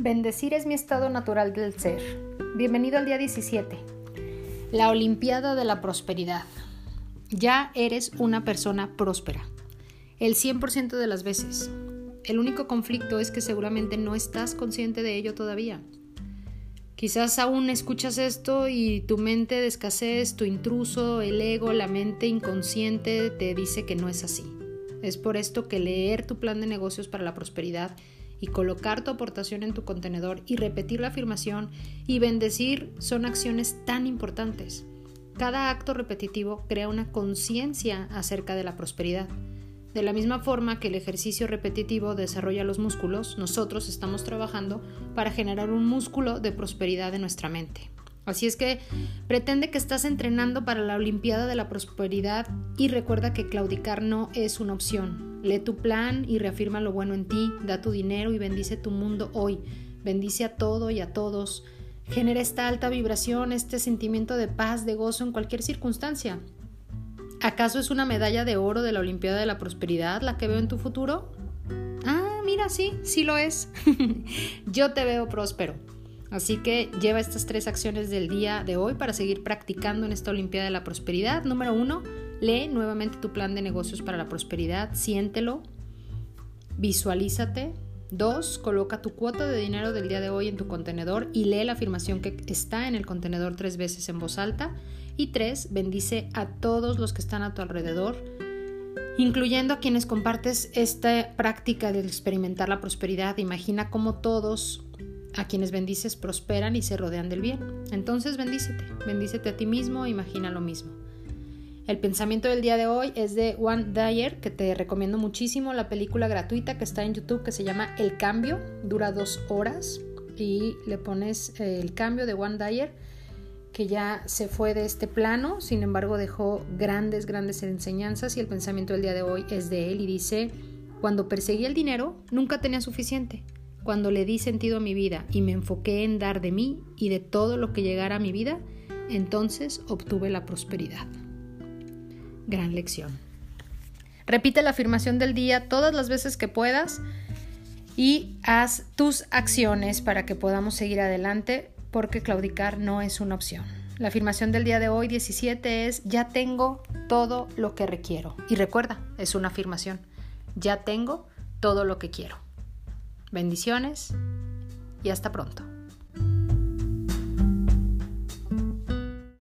Bendecir es mi estado natural del ser. Bienvenido al día 17. La Olimpiada de la Prosperidad. Ya eres una persona próspera. El 100% de las veces. El único conflicto es que seguramente no estás consciente de ello todavía. Quizás aún escuchas esto y tu mente de escasez, tu intruso, el ego, la mente inconsciente te dice que no es así. Es por esto que leer tu plan de negocios para la prosperidad y colocar tu aportación en tu contenedor y repetir la afirmación y bendecir son acciones tan importantes. Cada acto repetitivo crea una conciencia acerca de la prosperidad. De la misma forma que el ejercicio repetitivo desarrolla los músculos, nosotros estamos trabajando para generar un músculo de prosperidad en nuestra mente. Así es que pretende que estás entrenando para la Olimpiada de la Prosperidad y recuerda que claudicar no es una opción. Lee tu plan y reafirma lo bueno en ti, da tu dinero y bendice tu mundo hoy. Bendice a todo y a todos. Genera esta alta vibración, este sentimiento de paz, de gozo en cualquier circunstancia. ¿Acaso es una medalla de oro de la Olimpiada de la Prosperidad la que veo en tu futuro? Ah, mira, sí, sí lo es. Yo te veo próspero. Así que lleva estas tres acciones del día de hoy para seguir practicando en esta Olimpiada de la Prosperidad. Número uno, lee nuevamente tu plan de negocios para la prosperidad, siéntelo, visualízate. Dos, coloca tu cuota de dinero del día de hoy en tu contenedor y lee la afirmación que está en el contenedor tres veces en voz alta. Y tres, bendice a todos los que están a tu alrededor, incluyendo a quienes compartes esta práctica de experimentar la prosperidad. Imagina cómo todos a quienes bendices prosperan y se rodean del bien. Entonces bendícete, bendícete a ti mismo, imagina lo mismo. El pensamiento del día de hoy es de Juan Dyer, que te recomiendo muchísimo, la película gratuita que está en YouTube que se llama El Cambio, dura dos horas y le pones eh, el cambio de Juan Dyer, que ya se fue de este plano, sin embargo dejó grandes, grandes enseñanzas y el pensamiento del día de hoy es de él y dice, cuando perseguí el dinero, nunca tenía suficiente cuando le di sentido a mi vida y me enfoqué en dar de mí y de todo lo que llegara a mi vida, entonces obtuve la prosperidad. Gran lección. Repite la afirmación del día todas las veces que puedas y haz tus acciones para que podamos seguir adelante porque claudicar no es una opción. La afirmación del día de hoy 17 es ya tengo todo lo que requiero. Y recuerda, es una afirmación. Ya tengo todo lo que quiero. Bendiciones y hasta pronto.